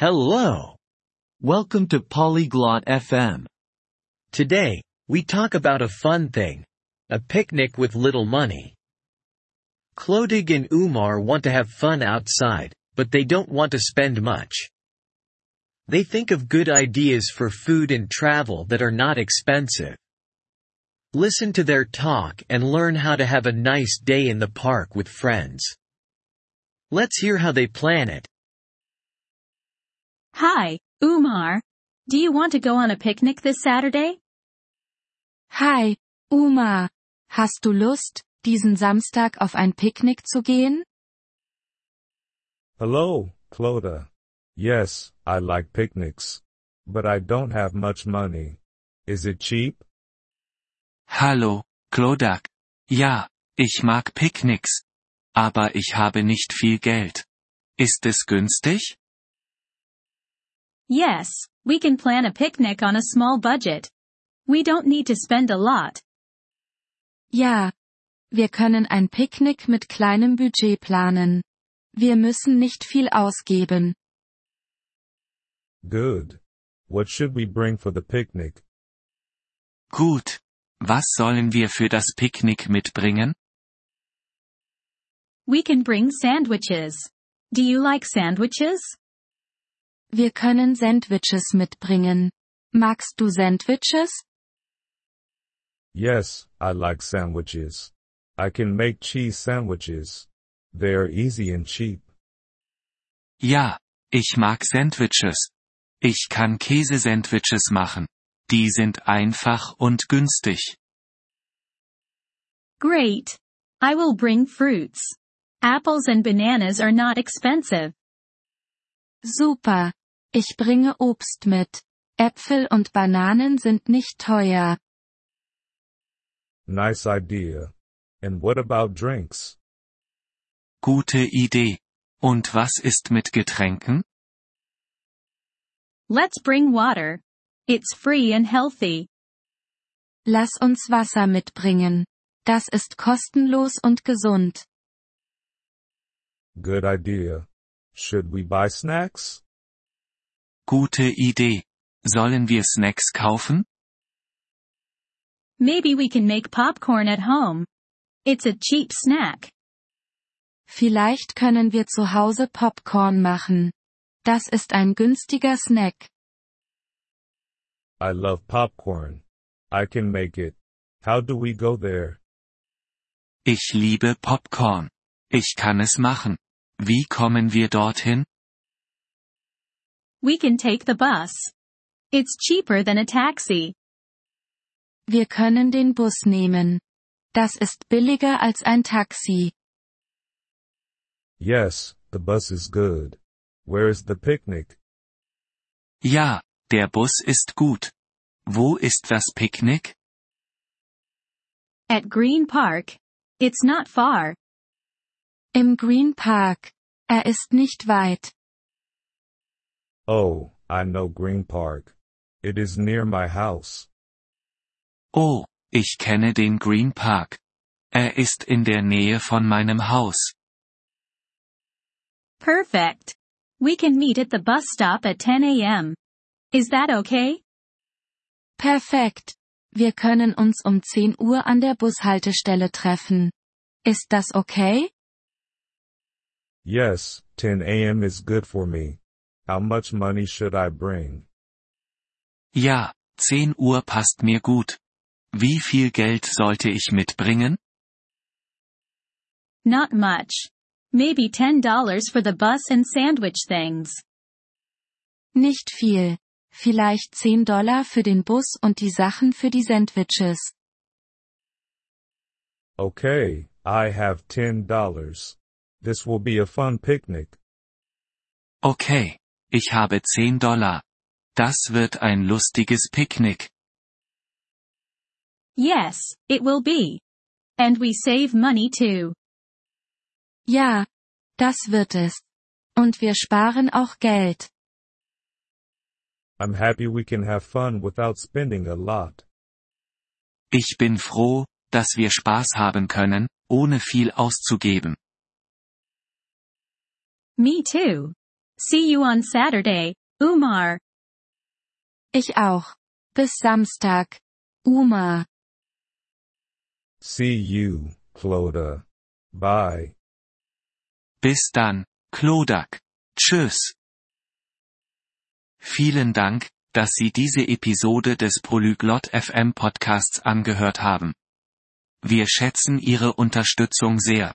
Hello. Welcome to Polyglot FM. Today, we talk about a fun thing. A picnic with little money. Clodig and Umar want to have fun outside, but they don't want to spend much. They think of good ideas for food and travel that are not expensive. Listen to their talk and learn how to have a nice day in the park with friends. Let's hear how they plan it. Hi, Umar. Do you want to go on a picnic this Saturday? Hi, Umar. Hast du Lust, diesen Samstag auf ein Picknick zu gehen? Hello, Clodagh. Yes, I like picnics. But I don't have much money. Is it cheap? Hallo, Clodagh. Ja, ich mag Picknicks. Aber ich habe nicht viel Geld. Ist es günstig? Yes, we can plan a picnic on a small budget. We don't need to spend a lot. Ja. Wir können ein Picknick mit kleinem Budget planen. Wir müssen nicht viel ausgeben. Good. What should we bring for the picnic? Gut. Was sollen wir für das Picknick mitbringen? We can bring sandwiches. Do you like sandwiches? Wir können Sandwiches mitbringen. Magst du Sandwiches? Yes, I like sandwiches. I can make cheese sandwiches. They are easy and cheap. Ja, ich mag Sandwiches. Ich kann Käsesandwiches machen. Die sind einfach und günstig. Great. I will bring fruits. Apples and bananas are not expensive. Super. Ich bringe Obst mit. Äpfel und Bananen sind nicht teuer. Nice idea. And what about drinks? Gute Idee. Und was ist mit Getränken? Let's bring water. It's free and healthy. Lass uns Wasser mitbringen. Das ist kostenlos und gesund. Good idea. Should we buy snacks? Gute Idee. Sollen wir Snacks kaufen? Maybe we can make popcorn at home. It's a cheap snack. Vielleicht können wir zu Hause Popcorn machen. Das ist ein günstiger Snack. I love popcorn. I can make it. How do we go there? Ich liebe Popcorn. Ich kann es machen. Wie kommen wir dorthin? We can take the bus. It's cheaper than a taxi. Wir können den Bus nehmen. Das ist billiger als ein Taxi. Yes, the bus is good. Where is the picnic? Ja, der Bus ist gut. Wo ist das Picknick? At Green Park. It's not far. Im Green Park. Er ist nicht weit. Oh, I know Green Park. It is near my house. Oh, ich kenne den Green Park. Er ist in der Nähe von meinem Haus. Perfect. We can meet at the bus stop at 10 a.m. Is that okay? Perfekt. Wir können uns um 10 Uhr an der Bushaltestelle treffen. Ist das okay? Yes, 10 a.m. is good for me. How much money should I bring? Ja, 10 Uhr passt mir gut. Wie viel Geld sollte ich mitbringen? Not much. Maybe $10 for the bus and sandwich things. Nicht viel. Vielleicht 10 Dollar für den Bus und die Sachen für die Sandwiches. Okay, I have $10. This will be a fun picnic. Okay, ich habe 10 Dollar. Das wird ein lustiges Picknick. Yes, it will be. And we save money too. Ja, das wird es. Und wir sparen auch Geld. I'm happy we can have fun without spending a lot. Ich bin froh, dass wir Spaß haben können, ohne viel auszugeben. Me too. See you on Saturday, Umar. Ich auch. Bis Samstag. Uma. See you, Clodagh. Bye. Bis dann, Klodak. Tschüss. Vielen Dank, dass Sie diese Episode des Polyglot FM Podcasts angehört haben. Wir schätzen Ihre Unterstützung sehr.